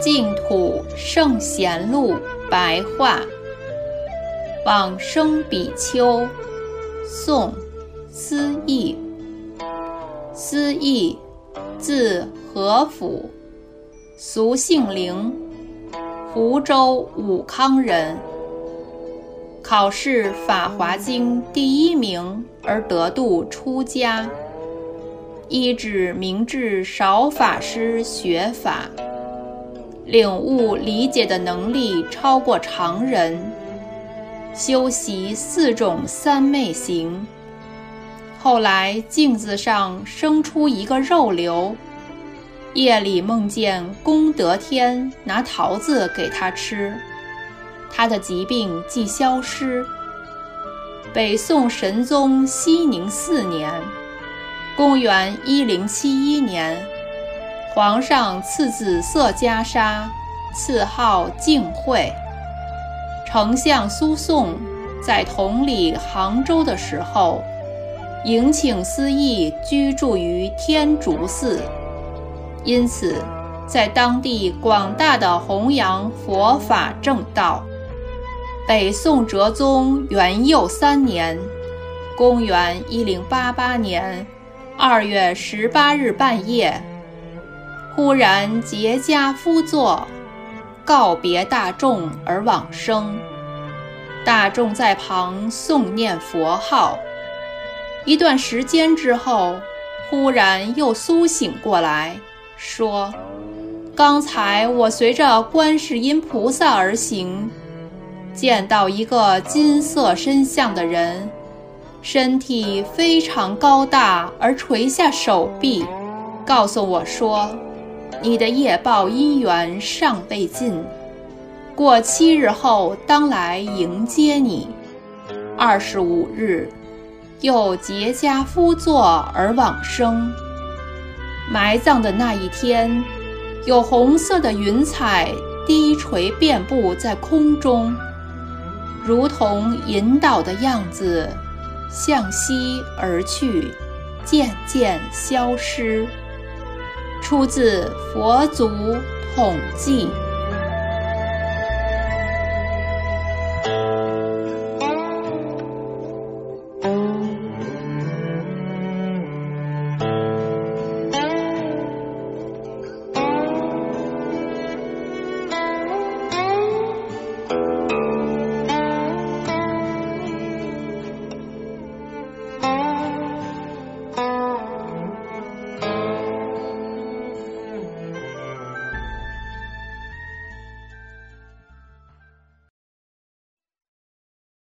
净土圣贤录白话，往生比丘，宋，思义。思义，字和甫，俗姓灵，湖州武康人。考试《法华经》第一名而得度出家，依止明智少法师学法。领悟理解的能力超过常人，修习四种三昧行。后来镜子上生出一个肉瘤，夜里梦见功德天拿桃子给他吃，他的疾病即消失。北宋神宗熙宁四年，公元一零七一年。皇上赐紫色袈裟，赐号净慧。丞相苏颂在同里杭州的时候，迎请思义居住于天竺寺，因此在当地广大的弘扬佛法正道。北宋哲宗元佑三年，公元一零八八年二月十八日半夜。忽然结跏趺坐，告别大众而往生。大众在旁诵念佛号。一段时间之后，忽然又苏醒过来，说：“刚才我随着观世音菩萨而行，见到一个金色身像的人，身体非常高大，而垂下手臂，告诉我说。”你的业报因缘尚未尽，过七日后当来迎接你。二十五日，又结跏趺坐而往生。埋葬的那一天，有红色的云彩低垂遍布在空中，如同引导的样子，向西而去，渐渐消失。出自佛祖统记。